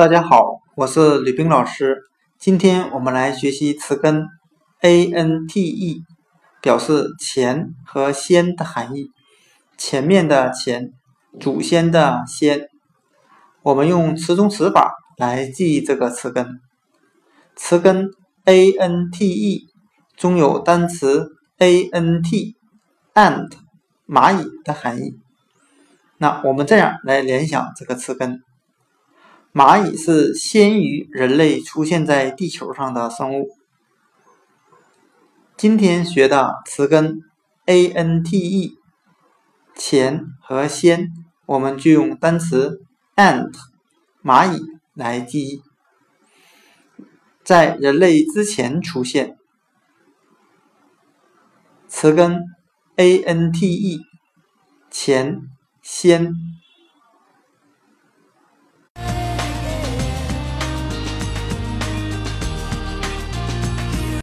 大家好，我是吕冰老师。今天我们来学习词根 ante，表示前和先的含义。前面的前，祖先的先。我们用词中词法来记忆这个词根。词根 ante 中有单词 ant，ant 蚂蚁的含义。那我们这样来联想这个词根。蚂蚁是先于人类出现在地球上的生物。今天学的词根 ante，前和先，我们就用单词 ant 蚂蚁来记忆，在人类之前出现。词根 ante，前先